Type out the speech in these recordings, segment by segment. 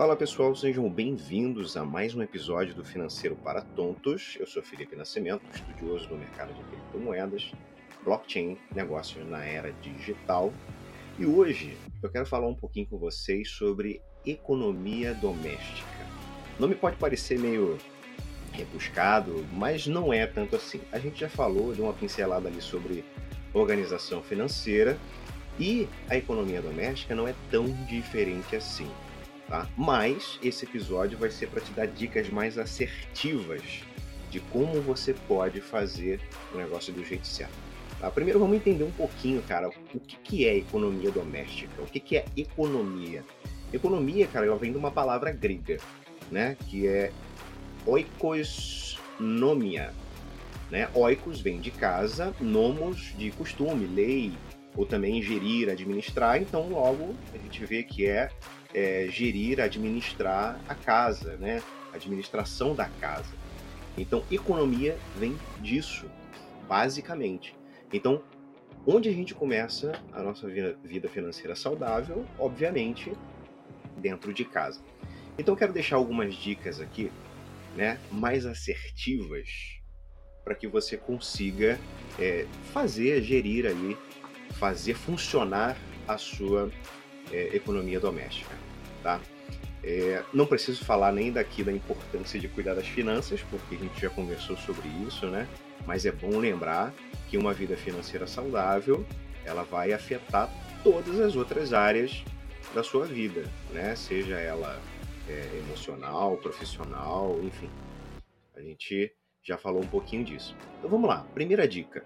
Fala pessoal, sejam bem-vindos a mais um episódio do Financeiro para Tontos. Eu sou Felipe Nascimento, estudioso do mercado de criptomoedas, blockchain, negócios na era digital. E hoje eu quero falar um pouquinho com vocês sobre economia doméstica. O nome pode parecer meio rebuscado, mas não é tanto assim. A gente já falou de uma pincelada ali sobre organização financeira e a economia doméstica não é tão diferente assim tá? Mas esse episódio vai ser para te dar dicas mais assertivas de como você pode fazer o negócio do jeito certo. Tá? Primeiro vamos entender um pouquinho, cara, o que, que é economia doméstica, o que, que é economia. Economia, cara, ela vem de uma palavra grega, né, que é oikosnomia. Né? Oikos vem de casa, nomos de costume, lei, ou também gerir, administrar, então logo a gente vê que é é, gerir, administrar a casa, né? Administração da casa. Então, economia vem disso, basicamente. Então, onde a gente começa a nossa vida financeira saudável? Obviamente, dentro de casa. Então, eu quero deixar algumas dicas aqui, né, mais assertivas, para que você consiga é, fazer, gerir aí, fazer funcionar a sua é, economia doméstica, tá? É, não preciso falar nem daqui da importância de cuidar das finanças, porque a gente já conversou sobre isso, né? Mas é bom lembrar que uma vida financeira saudável, ela vai afetar todas as outras áreas da sua vida, né? Seja ela é, emocional, profissional, enfim. A gente já falou um pouquinho disso. Então vamos lá. Primeira dica: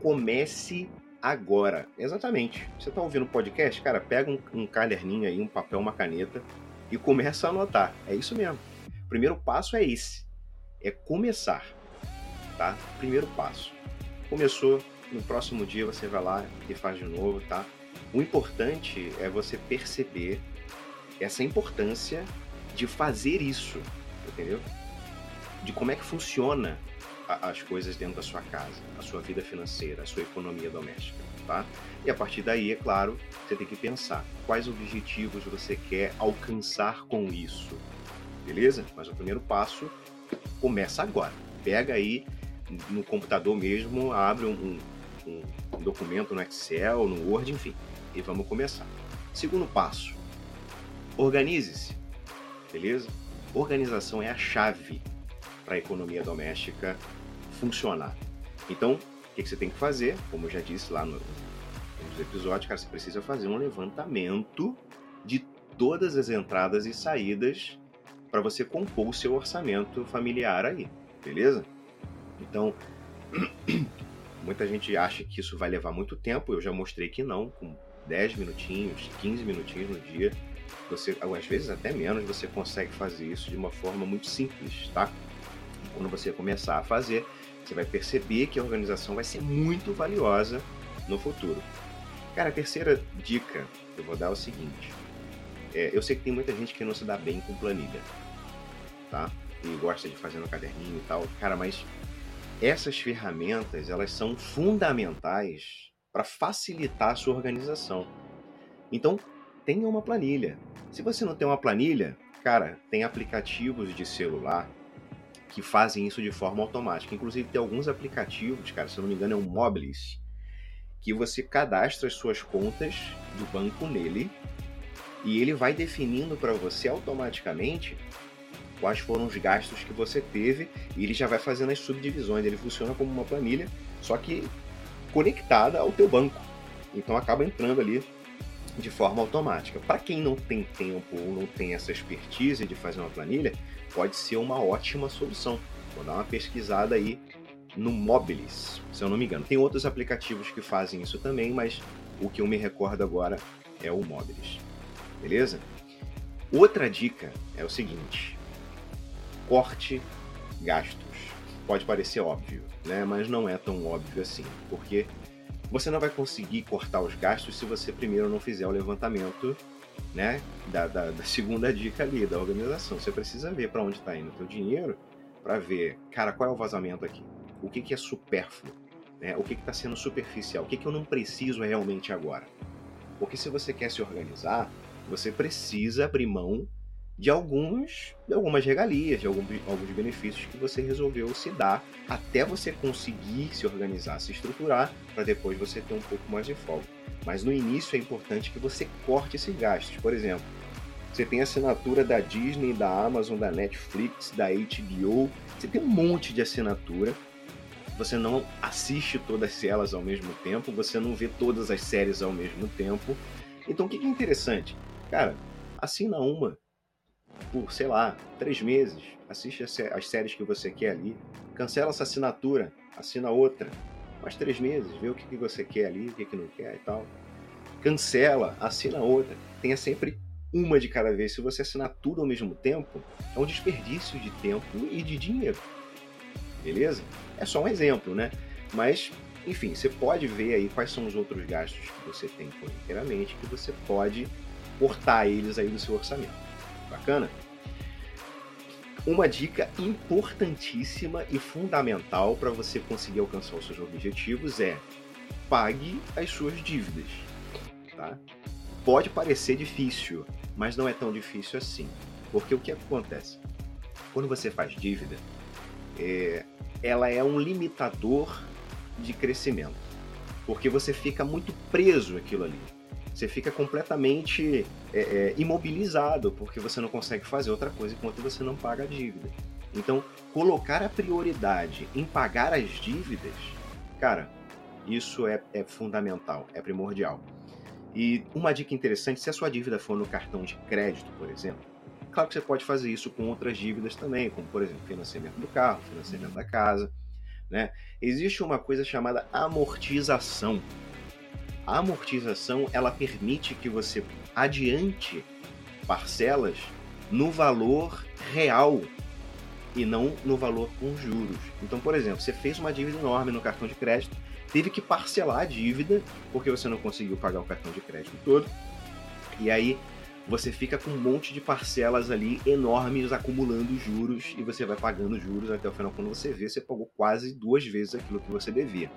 comece agora. Exatamente. Você está ouvindo o podcast? Cara, pega um, um caderninho aí, um papel, uma caneta e começa a anotar. É isso mesmo. Primeiro passo é esse. É começar. Tá? Primeiro passo. Começou, no próximo dia você vai lá e faz de novo, tá? O importante é você perceber essa importância de fazer isso, entendeu? De como é que funciona as coisas dentro da sua casa, a sua vida financeira, a sua economia doméstica, tá? E a partir daí, é claro, você tem que pensar quais objetivos você quer alcançar com isso, beleza? Mas o primeiro passo começa agora. Pega aí no computador mesmo, abre um, um, um documento no Excel, no Word, enfim, e vamos começar. Segundo passo, organize-se, beleza? Organização é a chave para a economia doméstica funcionar. Então, o que, você tem que fazer? Como eu já disse lá no, nos episódios, cara, você precisa fazer um levantamento de todas as entradas e saídas para você compor o seu orçamento familiar aí, beleza? Então, muita gente acha que isso vai levar muito tempo, eu já mostrei que não, com 10 minutinhos, 15 minutinhos no dia, você, às vezes até menos, você consegue fazer isso de uma forma muito simples, tá? quando você começar a fazer, você vai perceber que a organização vai ser muito valiosa no futuro. Cara, a terceira dica que eu vou dar é o seguinte: é, eu sei que tem muita gente que não se dá bem com planilha, tá? E gosta de fazer no caderninho e tal. Cara, mas essas ferramentas elas são fundamentais para facilitar a sua organização. Então, tenha uma planilha. Se você não tem uma planilha, cara, tem aplicativos de celular que fazem isso de forma automática. Inclusive, tem alguns aplicativos, cara, se eu não me engano, é um Mobilis, que você cadastra as suas contas do banco nele e ele vai definindo para você automaticamente quais foram os gastos que você teve e ele já vai fazendo as subdivisões. Ele funciona como uma planilha, só que conectada ao teu banco. Então acaba entrando ali de forma automática. Para quem não tem tempo ou não tem essa expertise de fazer uma planilha, pode ser uma ótima solução. Vou dar uma pesquisada aí no Mobilis, se eu não me engano. Tem outros aplicativos que fazem isso também, mas o que eu me recordo agora é o Mobilis. Beleza? Outra dica é o seguinte: corte gastos. Pode parecer óbvio, né? Mas não é tão óbvio assim, porque você não vai conseguir cortar os gastos se você primeiro não fizer o levantamento né, da, da, da segunda dica ali, da organização. Você precisa ver para onde está indo o teu dinheiro para ver, cara, qual é o vazamento aqui? O que, que é supérfluo? Né? O que está sendo superficial? O que, que eu não preciso realmente agora? Porque se você quer se organizar, você precisa abrir mão de alguns de algumas regalias, de alguns, alguns benefícios que você resolveu se dar até você conseguir se organizar, se estruturar, para depois você ter um pouco mais de folga. Mas no início é importante que você corte esses gastos. Por exemplo, você tem assinatura da Disney, da Amazon, da Netflix, da HBO, você tem um monte de assinatura. Você não assiste todas elas ao mesmo tempo, você não vê todas as séries ao mesmo tempo. Então o que é interessante? Cara, assina uma por, sei lá, três meses, assiste as séries que você quer ali, cancela essa assinatura, assina outra, mais três meses, vê o que, você quer ali, o que, não quer e tal. Cancela, assina outra. Tenha sempre uma de cada vez. Se você assinar tudo ao mesmo tempo, é um desperdício de tempo e de dinheiro. Beleza? É só um exemplo, né? Mas, enfim, você pode ver aí quais são os outros gastos que você tem corriqueiramente, que você pode cortar eles aí do seu orçamento. Bacana? Uma dica importantíssima e fundamental para você conseguir alcançar os seus objetivos é pague as suas dívidas. Tá? Pode parecer difícil, mas não é tão difícil assim. Porque o que acontece? Quando você faz dívida, é, ela é um limitador de crescimento. Porque você fica muito preso aquilo ali. Você fica completamente é, é, imobilizado, porque você não consegue fazer outra coisa enquanto você não paga a dívida. Então, colocar a prioridade em pagar as dívidas, cara, isso é, é fundamental, é primordial. E uma dica interessante, se a sua dívida for no cartão de crédito, por exemplo, claro que você pode fazer isso com outras dívidas também, como por exemplo, financiamento do carro, financiamento da casa, né? Existe uma coisa chamada amortização. A amortização, ela permite que você adiante parcelas no valor real e não no valor com juros. Então, por exemplo, você fez uma dívida enorme no cartão de crédito, teve que parcelar a dívida porque você não conseguiu pagar o cartão de crédito todo. E aí você fica com um monte de parcelas ali enormes acumulando juros e você vai pagando juros até o final. Quando você vê, você pagou quase duas vezes aquilo que você devia.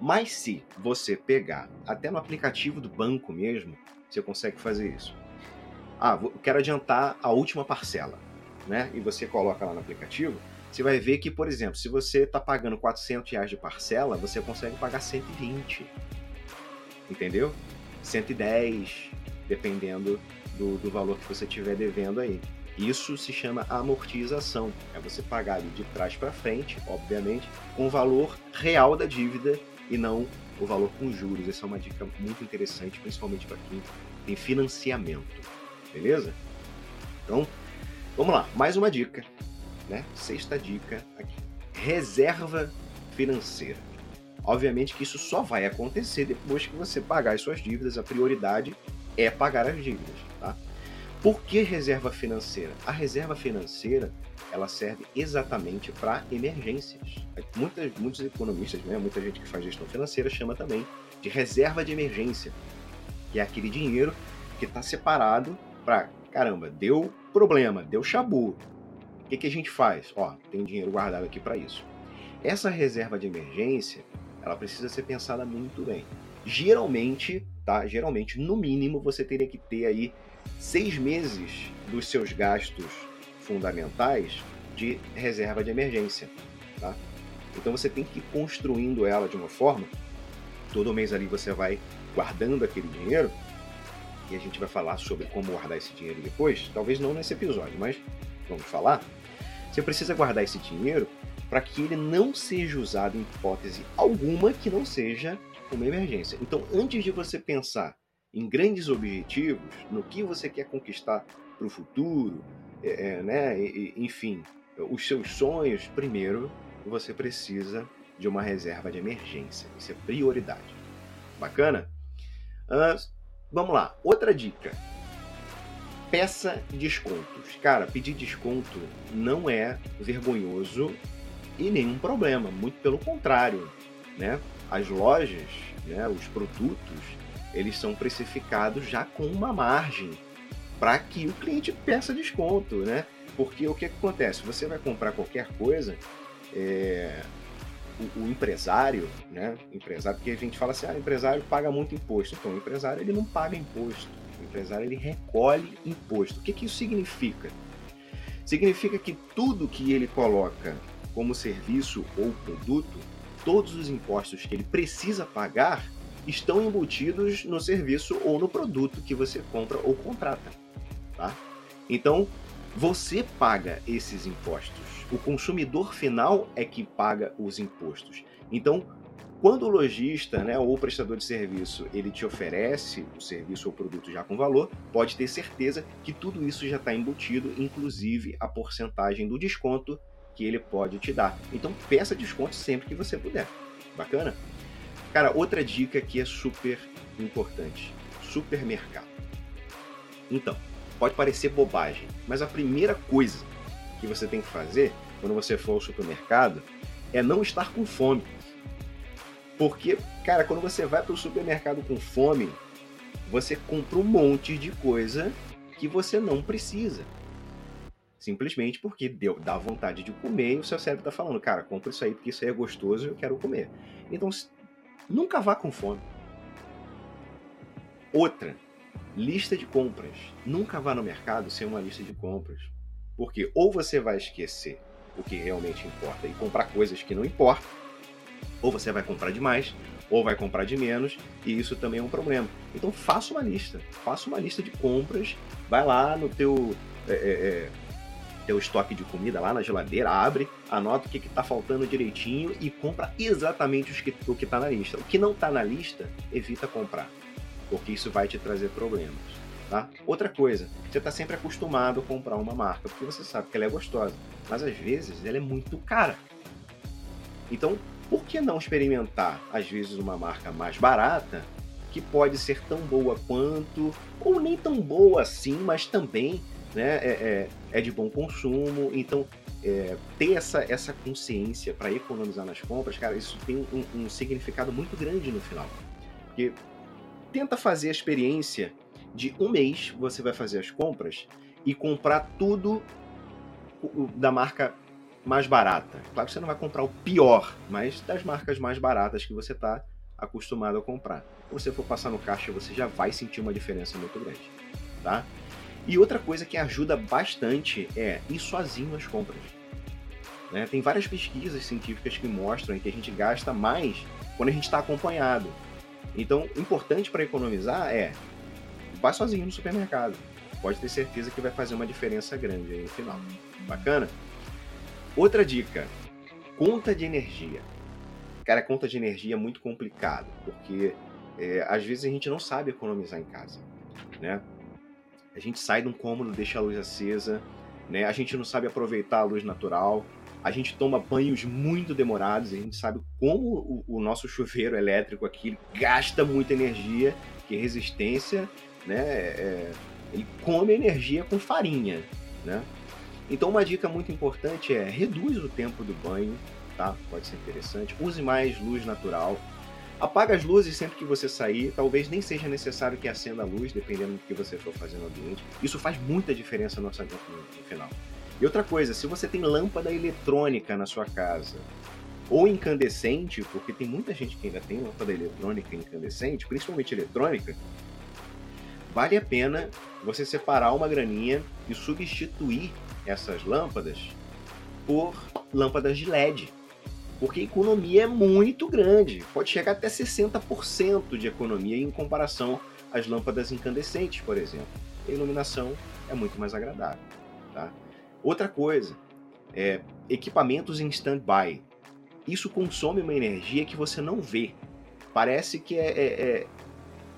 Mas se você pegar até no aplicativo do banco mesmo, você consegue fazer isso. Ah, eu quero adiantar a última parcela, né? E você coloca lá no aplicativo você vai ver que, por exemplo, se você está pagando 400 reais de parcela, você consegue pagar 120. Entendeu? 110, dependendo do, do valor que você estiver devendo aí. Isso se chama amortização. É você pagar de trás para frente, obviamente, com o valor real da dívida e não o valor com juros. Essa é uma dica muito interessante, principalmente para quem tem financiamento. Beleza? Então, vamos lá. Mais uma dica né? Sexta dica aqui: reserva financeira. Obviamente que isso só vai acontecer depois que você pagar as suas dívidas. A prioridade é pagar as dívidas? Por que reserva financeira? A reserva financeira ela serve exatamente para emergências. Muitas, muitos economistas, né, muita gente que faz gestão financeira chama também de reserva de emergência, que é aquele dinheiro que está separado para caramba, deu problema, deu chabu, o que, que a gente faz? Ó, tem dinheiro guardado aqui para isso. Essa reserva de emergência, ela precisa ser pensada muito bem. Geralmente, tá? Geralmente, no mínimo, você teria que ter aí seis meses dos seus gastos fundamentais de reserva de emergência, tá? Então você tem que ir construindo ela de uma forma. Todo mês ali você vai guardando aquele dinheiro e a gente vai falar sobre como guardar esse dinheiro depois. Talvez não nesse episódio, mas vamos falar. Você precisa guardar esse dinheiro para que ele não seja usado em hipótese alguma que não seja uma emergência. Então, antes de você pensar em grandes objetivos, no que você quer conquistar para o futuro, é, é, né, e, enfim, os seus sonhos, primeiro você precisa de uma reserva de emergência. Isso é prioridade. Bacana? Uh, vamos lá. Outra dica peça descontos. Cara, pedir desconto não é vergonhoso e nenhum problema, muito pelo contrário, né? As lojas, né, os produtos, eles são precificados já com uma margem para que o cliente peça desconto, né? Porque o que, acontece? Você vai comprar qualquer coisa, é, o, o, empresário, né? Empresário, porque a gente fala assim, ah, o empresário paga muito imposto. Então, o empresário ele não paga imposto. O empresário ele recolhe imposto. O que, que isso significa? Significa que tudo que ele coloca como serviço ou produto, todos os impostos que ele precisa pagar estão embutidos no serviço ou no produto que você compra ou contrata. Tá? Então, você paga esses impostos. O consumidor final é que paga os impostos. Então, quando o lojista né, ou o prestador de serviço ele te oferece o serviço ou produto já com valor, pode ter certeza que tudo isso já está embutido, inclusive a porcentagem do desconto que ele pode te dar. Então peça desconto sempre que você puder. Bacana? Cara, outra dica que é super importante: supermercado. Então, pode parecer bobagem, mas a primeira coisa que você tem que fazer quando você for ao supermercado é não estar com fome. Porque, cara, quando você vai para o supermercado com fome, você compra um monte de coisa que você não precisa. Simplesmente porque deu, dá vontade de comer e o seu cérebro está falando, cara, compra isso aí porque isso aí é gostoso e eu quero comer. Então, nunca vá com fome. Outra, lista de compras. Nunca vá no mercado sem uma lista de compras. Porque ou você vai esquecer o que realmente importa e comprar coisas que não importam, ou você vai comprar demais, ou vai comprar de menos, e isso também é um problema. Então faça uma lista, faça uma lista de compras, vai lá no teu, é, é, é teu estoque de comida lá na geladeira, abre, anota o que está faltando direitinho e compra exatamente os que, o que está na lista. O que não está na lista, evita comprar, porque isso vai te trazer problemas. Tá? Outra coisa, você está sempre acostumado a comprar uma marca, porque você sabe que ela é gostosa, mas às vezes ela é muito cara. Então, por que não experimentar, às vezes, uma marca mais barata, que pode ser tão boa quanto, ou nem tão boa assim, mas também né, é, é, é de bom consumo. Então, é, ter essa, essa consciência para economizar nas compras, cara, isso tem um, um, significado muito grande no final. Porque tenta fazer a experiência de um mês, você vai fazer as compras e comprar tudo da marca mais barata. Claro que você não vai comprar o pior, mas das marcas mais baratas que você está acostumado a comprar. Se você for passar no caixa, você já vai sentir uma diferença muito grande, tá? E outra coisa que ajuda bastante é ir sozinho às compras. Né? Tem várias pesquisas científicas que mostram que a gente gasta mais quando a gente está acompanhado. Então, importante para economizar é vá sozinho no supermercado. Pode ter certeza que vai fazer uma diferença grande aí no final. Bacana? Outra dica: conta de energia. Cara, conta de energia é muito complicado, porque é, às vezes a gente não sabe economizar em casa, né? A gente sai de um cômodo, deixa a luz acesa, né? A gente não sabe aproveitar a luz natural. A gente toma banhos muito demorados. A gente sabe como o, o nosso chuveiro elétrico aqui gasta muita energia, que resistência, né? É, ele come energia com farinha, né? Então uma dica muito importante é reduz o tempo do banho, tá? Pode ser interessante. Use mais luz natural. Apaga as luzes sempre que você sair. Talvez nem seja necessário que acenda a luz, dependendo do que você for fazer no ambiente. Isso faz muita diferença no orçamento no final. E outra coisa, se você tem lâmpada eletrônica na sua casa, ou incandescente, porque tem muita gente que ainda tem lâmpada eletrônica incandescente, principalmente eletrônica, vale a pena você separar uma graninha e substituir essas lâmpadas por lâmpadas de LED. Porque a economia é muito grande, pode chegar até 60% de economia em comparação às lâmpadas incandescentes, por exemplo. A iluminação é muito mais agradável. Tá? Outra coisa, é, equipamentos em stand-by. Isso consome uma energia que você não vê. Parece que é, é, é,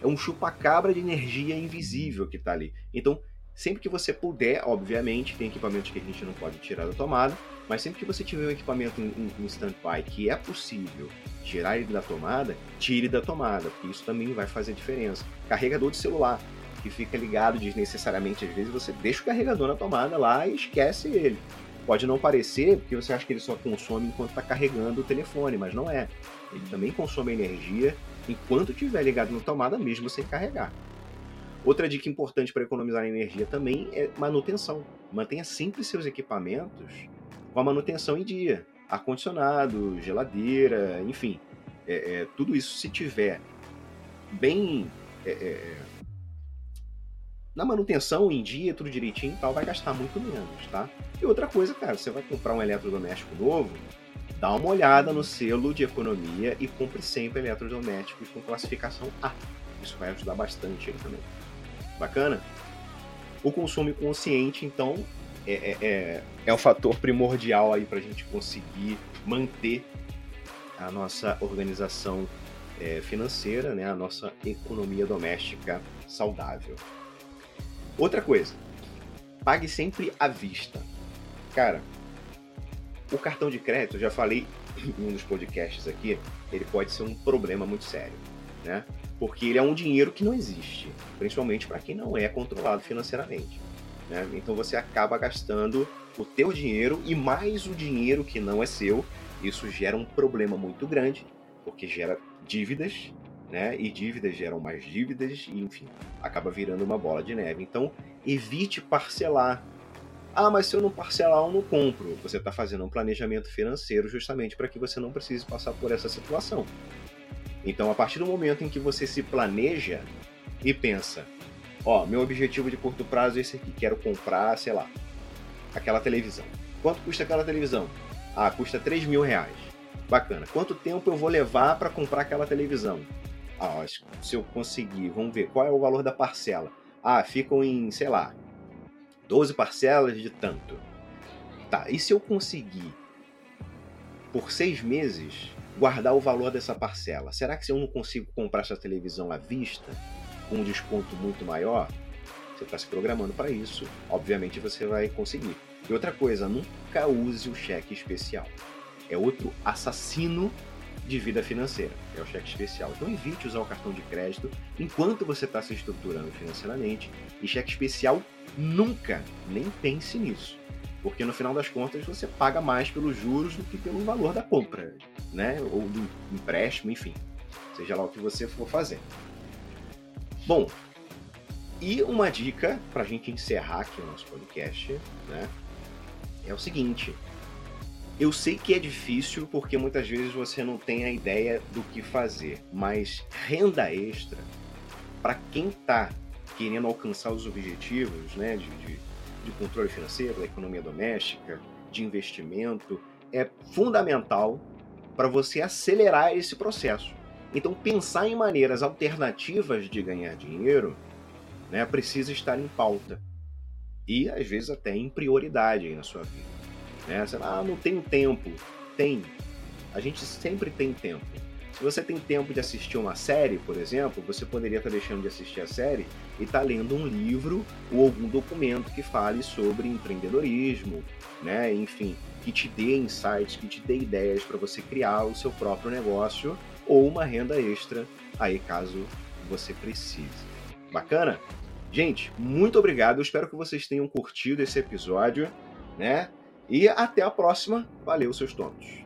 é um chupa-cabra de energia invisível que está ali. Então, Sempre que você puder, obviamente, tem equipamentos que a gente não pode tirar da tomada, mas sempre que você tiver um equipamento em, em stand-by que é possível tirar ele da tomada, tire da tomada, porque isso também vai fazer diferença. Carregador de celular, que fica ligado desnecessariamente, às vezes você deixa o carregador na tomada lá e esquece ele. Pode não parecer, porque você acha que ele só consome enquanto está carregando o telefone, mas não é. Ele também consome energia enquanto estiver ligado na tomada, mesmo sem carregar. Outra dica importante para economizar energia também é manutenção. Mantenha sempre seus equipamentos com a manutenção em dia. Ar-condicionado, geladeira, enfim. É, é, tudo isso, se tiver bem é, é, na manutenção em dia, tudo direitinho tal, vai gastar muito menos, tá? E outra coisa, cara, você vai comprar um eletrodoméstico novo, dá uma olhada no selo de economia e compre sempre eletrodomésticos com classificação A. Isso vai ajudar bastante aí também. Bacana? O consumo consciente, então, é, é, é, é um fator primordial aí para a gente conseguir manter a nossa organização é, financeira, né, a nossa economia doméstica saudável. Outra coisa, pague sempre à vista. Cara, o cartão de crédito, eu já falei em um dos podcasts aqui, ele pode ser um problema muito sério, né? Porque ele é um dinheiro que não existe, principalmente para quem não é controlado financeiramente. Né? Então você acaba gastando o teu dinheiro e mais o dinheiro que não é seu. Isso gera um problema muito grande, porque gera dívidas, né? E dívidas geram mais dívidas, e enfim, acaba virando uma bola de neve. Então, evite parcelar. Ah, mas se eu não parcelar, eu não compro. Você está fazendo um planejamento financeiro justamente para que você não precise passar por essa situação. Então, a partir do momento em que você se planeja e pensa, ó, meu objetivo de curto prazo é esse aqui, quero comprar, sei lá, aquela televisão. Quanto custa aquela televisão? Ah, custa 3 mil reais. Bacana. Quanto tempo eu vou levar para comprar aquela televisão? Ah, se eu conseguir, vamos ver, qual é o valor da parcela? Ah, ficam em, sei lá, 12 parcelas de tanto. Tá, e se eu conseguir, por seis meses, guardar o valor dessa parcela? Será que se eu não consigo comprar essa televisão à vista, com um desconto muito maior, você está se programando para isso, obviamente você vai conseguir. E outra coisa, nunca use o cheque especial. É outro assassino de vida financeira, é o cheque especial. Então evite usar o cartão de crédito enquanto você está se estruturando financeiramente. E cheque especial nunca, nem pense nisso. Porque no final das contas você paga mais pelos juros do que pelo valor da compra, né? Ou do empréstimo, enfim. Seja lá o que você for fazer. Bom, e uma dica para a gente encerrar aqui o nosso podcast, né? É o seguinte. Eu sei que é difícil porque muitas vezes você não tem a ideia do que fazer, mas renda extra para quem está querendo alcançar os objetivos, né, de, de, de controle financeiro, da economia doméstica, de investimento, é fundamental para você acelerar esse processo. Então, pensar em maneiras alternativas de ganhar dinheiro né, precisa estar em pauta. E, às vezes, até em prioridade na sua vida. Né? Você fala, ah, não tenho tempo. Tem. A gente sempre tem tempo. Se você tem tempo de assistir uma série, por exemplo, você poderia estar deixando de assistir a série e estar lendo um livro ou algum documento que fale sobre empreendedorismo, né? Enfim, que te dê insights, que te dê ideias para você criar o seu próprio negócio ou uma renda extra aí caso você precise. Bacana? Gente, muito obrigado. Eu espero que vocês tenham curtido esse episódio, né? E até a próxima. Valeu, seus tontos.